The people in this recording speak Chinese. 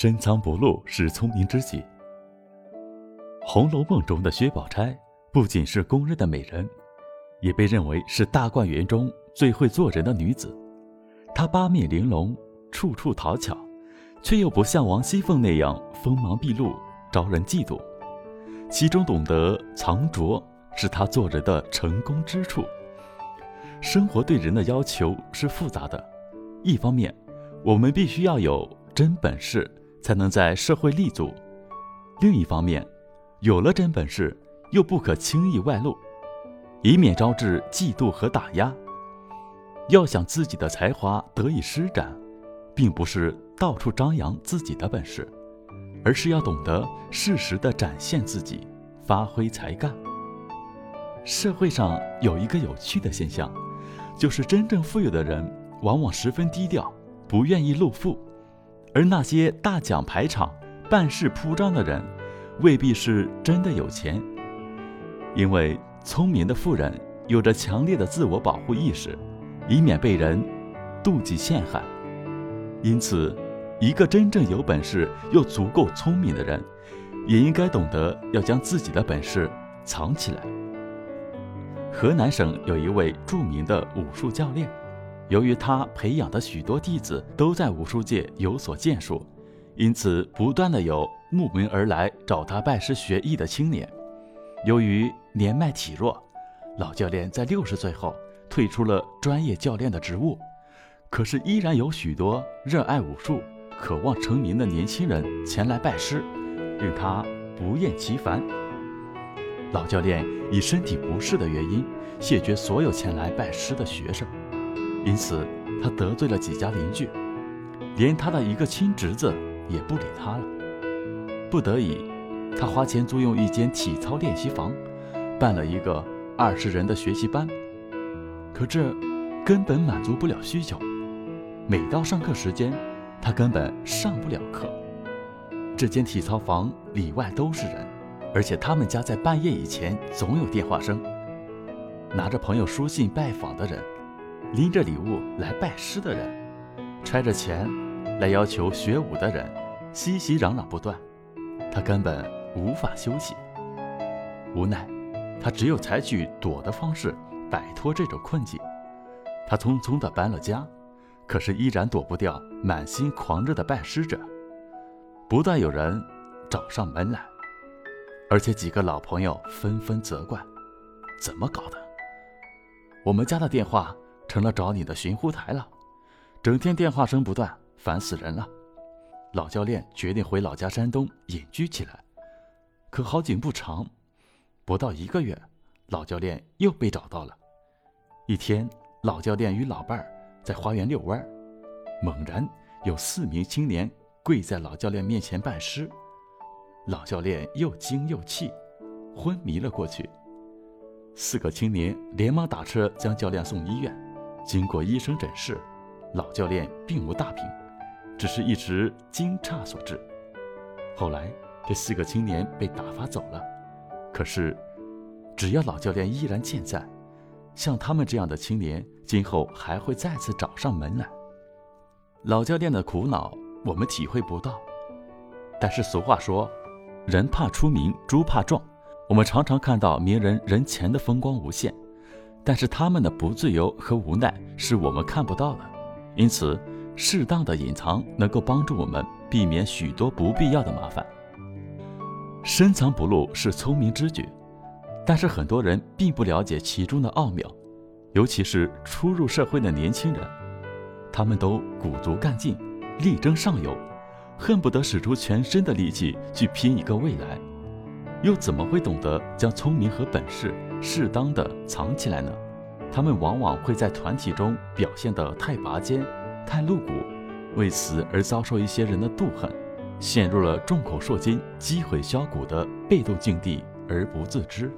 深藏不露是聪明之举。《红楼梦》中的薛宝钗不仅是公认的美人，也被认为是大观园中最会做人的女子。她八面玲珑，处处讨巧，却又不像王熙凤那样锋芒毕露，招人嫉妒。其中懂得藏拙，是她做人的成功之处。生活对人的要求是复杂的，一方面，我们必须要有真本事。才能在社会立足。另一方面，有了真本事，又不可轻易外露，以免招致嫉妒和打压。要想自己的才华得以施展，并不是到处张扬自己的本事，而是要懂得适时的展现自己，发挥才干。社会上有一个有趣的现象，就是真正富有的人往往十分低调，不愿意露富。而那些大讲排场、办事铺张的人，未必是真的有钱。因为聪明的富人有着强烈的自我保护意识，以免被人妒忌陷害。因此，一个真正有本事又足够聪明的人，也应该懂得要将自己的本事藏起来。河南省有一位著名的武术教练。由于他培养的许多弟子都在武术界有所建树，因此不断的有慕名而来找他拜师学艺的青年。由于年迈体弱，老教练在六十岁后退出了专业教练的职务，可是依然有许多热爱武术、渴望成名的年轻人前来拜师，令他不厌其烦。老教练以身体不适的原因谢绝所有前来拜师的学生。因此，他得罪了几家邻居，连他的一个亲侄子也不理他了。不得已，他花钱租用一间体操练习房，办了一个二十人的学习班。可这根本满足不了需求。每到上课时间，他根本上不了课。这间体操房里外都是人，而且他们家在半夜以前总有电话声。拿着朋友书信拜访的人。拎着礼物来拜师的人，揣着钱来要求学武的人，熙熙攘攘不断，他根本无法休息。无奈，他只有采取躲的方式摆脱这种困境。他匆匆地搬了家，可是依然躲不掉满心狂热的拜师者。不断有人找上门来，而且几个老朋友纷纷责怪：“怎么搞的？我们家的电话……”成了找你的寻呼台了，整天电话声不断，烦死人了。老教练决定回老家山东隐居起来。可好景不长，不到一个月，老教练又被找到了。一天，老教练与老伴儿在花园遛弯，猛然有四名青年跪在老教练面前拜师。老教练又惊又气，昏迷了过去。四个青年连忙打车将教练送医院。经过医生诊视，老教练并无大病，只是一时惊诧所致。后来，这四个青年被打发走了。可是，只要老教练依然健在，像他们这样的青年，今后还会再次找上门来。老教练的苦恼，我们体会不到。但是俗话说：“人怕出名，猪怕壮。”我们常常看到名人人前的风光无限。但是他们的不自由和无奈是我们看不到的，因此，适当的隐藏能够帮助我们避免许多不必要的麻烦。深藏不露是聪明之举，但是很多人并不了解其中的奥妙，尤其是初入社会的年轻人，他们都鼓足干劲，力争上游，恨不得使出全身的力气去拼一个未来，又怎么会懂得将聪明和本事？适当的藏起来呢，他们往往会在团体中表现得太拔尖、太露骨，为此而遭受一些人的妒恨，陷入了众口铄金、积毁销骨的被动境地而不自知。